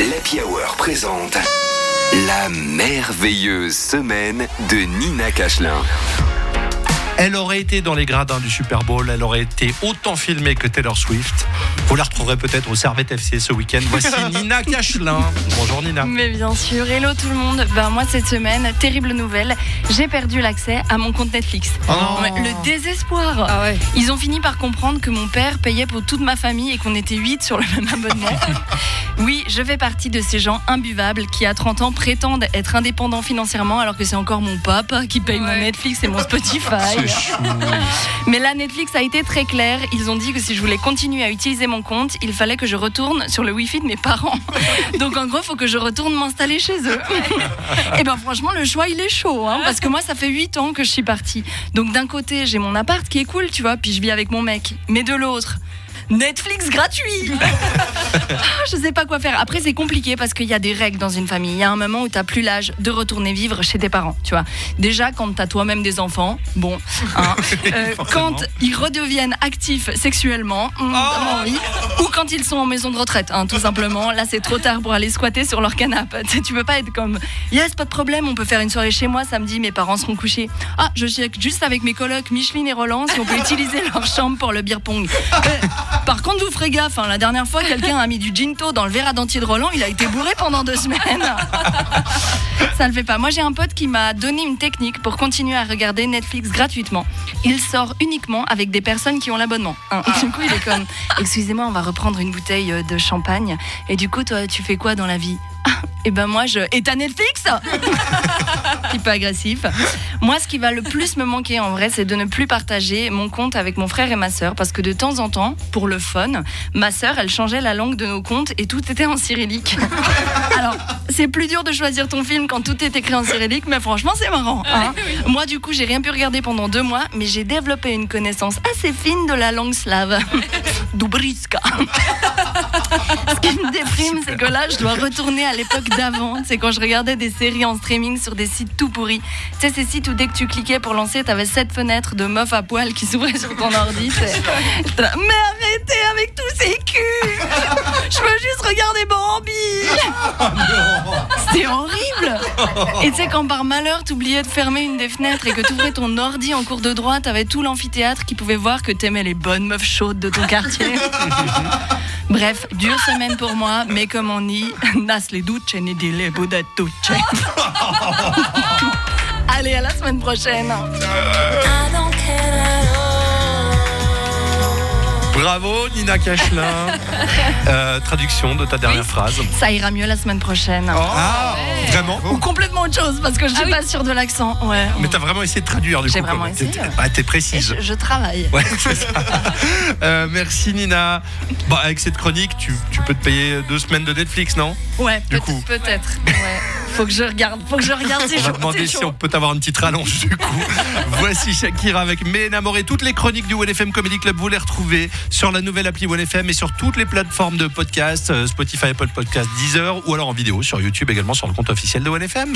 l'Happy Hour présente la merveilleuse semaine de Nina Cachelin. Elle aurait été dans les gradins du Super Bowl, elle aurait été autant filmée que Taylor Swift. Vous la retrouverez peut-être au Servette FC ce week-end. Voici Nina Cachelin. Bonjour Nina. Mais bien sûr, hello tout le monde. Ben moi cette semaine, terrible nouvelle, j'ai perdu l'accès à mon compte Netflix. Oh le désespoir. Ah ouais. Ils ont fini par comprendre que mon père payait pour toute ma famille et qu'on était 8 sur le même abonnement. oui, je fais partie de ces gens imbuvables qui à 30 ans prétendent être indépendants financièrement alors que c'est encore mon papa qui paye mon. Netflix et mon Spotify. Mais là, Netflix a été très clair. Ils ont dit que si je voulais continuer à utiliser mon compte, il fallait que je retourne sur le Wi-Fi de mes parents. Donc en gros, il faut que je retourne m'installer chez eux. Et ben franchement, le choix, il est chaud. hein, parce que moi, ça fait 8 ans que je suis partie. Donc d'un côté, j'ai mon appart qui est cool, tu vois, puis je vis avec mon mec. Mais de l'autre... Netflix gratuit Ah, Je sais pas quoi faire. Après, c'est compliqué parce qu'il y a des règles dans une famille. Il y a un moment où t'as plus l'âge de retourner vivre chez tes parents, tu vois. Déjà, quand t'as toi-même des enfants, bon, hein, euh, quand ils redeviennent actifs sexuellement, hum, vraiment, oui. Quand ils sont en maison de retraite, hein, tout simplement. Là, c'est trop tard pour aller squatter sur leur canapé. Tu peux pas être comme, yes, pas de problème, on peut faire une soirée chez moi samedi, mes parents seront couchés. Ah, je check juste avec mes colocs Micheline et Roland si on peut utiliser leur chambre pour le beer pong. Euh, par contre, vous ferez gaffe, hein, la dernière fois, quelqu'un a mis du ginto dans le verre à dentier de Roland, il a été bourré pendant deux semaines. Ça le fait pas. Moi, j'ai un pote qui m'a donné une technique pour continuer à regarder Netflix gratuitement. Il sort uniquement avec des personnes qui ont l'abonnement. Hein. Du coup, il est comme Excusez-moi, on va reprendre une bouteille euh, de champagne. Et du coup, toi, tu fais quoi dans la vie? Et ben moi, je. Et t'as Netflix? Petit peu agressif. Moi, ce qui va le plus me manquer en vrai, c'est de ne plus partager mon compte avec mon frère et ma sœur. Parce que de temps en temps, pour le fun, ma sœur, elle changeait la langue de nos comptes et tout était en cyrillique. Alors, c'est plus dur de choisir ton film quand tout est écrit en cyrillique, mais franchement, c'est marrant. hein. Moi, du coup, j'ai rien pu regarder pendant deux mois, mais j'ai développé une connaissance assez fine de la langue slave. Dubriska. Ce qui me déprime, c'est que là, je dois retourner à l'époque d'avant. C'est quand je regardais des séries en streaming sur des sites tout pourris. Tu sais, ces sites où dès que tu cliquais pour lancer, t'avais sept fenêtres de meufs à poil qui s'ouvraient sur ton ordi. Mais arrêtez horrible Et tu sais, quand par malheur, t'oubliais de fermer une des fenêtres et que t'ouvrais ton ordi en cours de droit, t'avais tout l'amphithéâtre qui pouvait voir que t'aimais les bonnes meufs chaudes de ton quartier. Bref, dure semaine pour moi, mais comme on dit, nas le duce ne di le budatucce. Allez, à la semaine prochaine. Bravo Nina Cachelin. Euh, traduction de ta dernière phrase. Ça ira mieux la semaine prochaine. Ah, vraiment Ou complètement autre chose, parce que je suis pas sûre de l'accent. Ouais. Mais t'as vraiment essayé de traduire du J'ai coup. vraiment quoi. essayé, T'es- ouais. Ah, t'es Et précise. je, je travaille. Ouais, c'est ça. Euh, merci Nina. Bon, avec cette chronique, tu, tu peux te payer deux semaines de Netflix, non? Ouais, Du peut- coup. peut-être. Ouais. Faut que je regarde, faut que je regarde ces On va demander si on peut avoir une petite rallonge du coup. Voici Shakira avec Mes Enamorés. Toutes les chroniques du OneFM Comedy Club, vous les retrouvez sur la nouvelle appli OneFM et sur toutes les plateformes de podcast, euh, Spotify, Apple Podcast, Deezer ou alors en vidéo sur YouTube également sur le compte officiel de OneFM.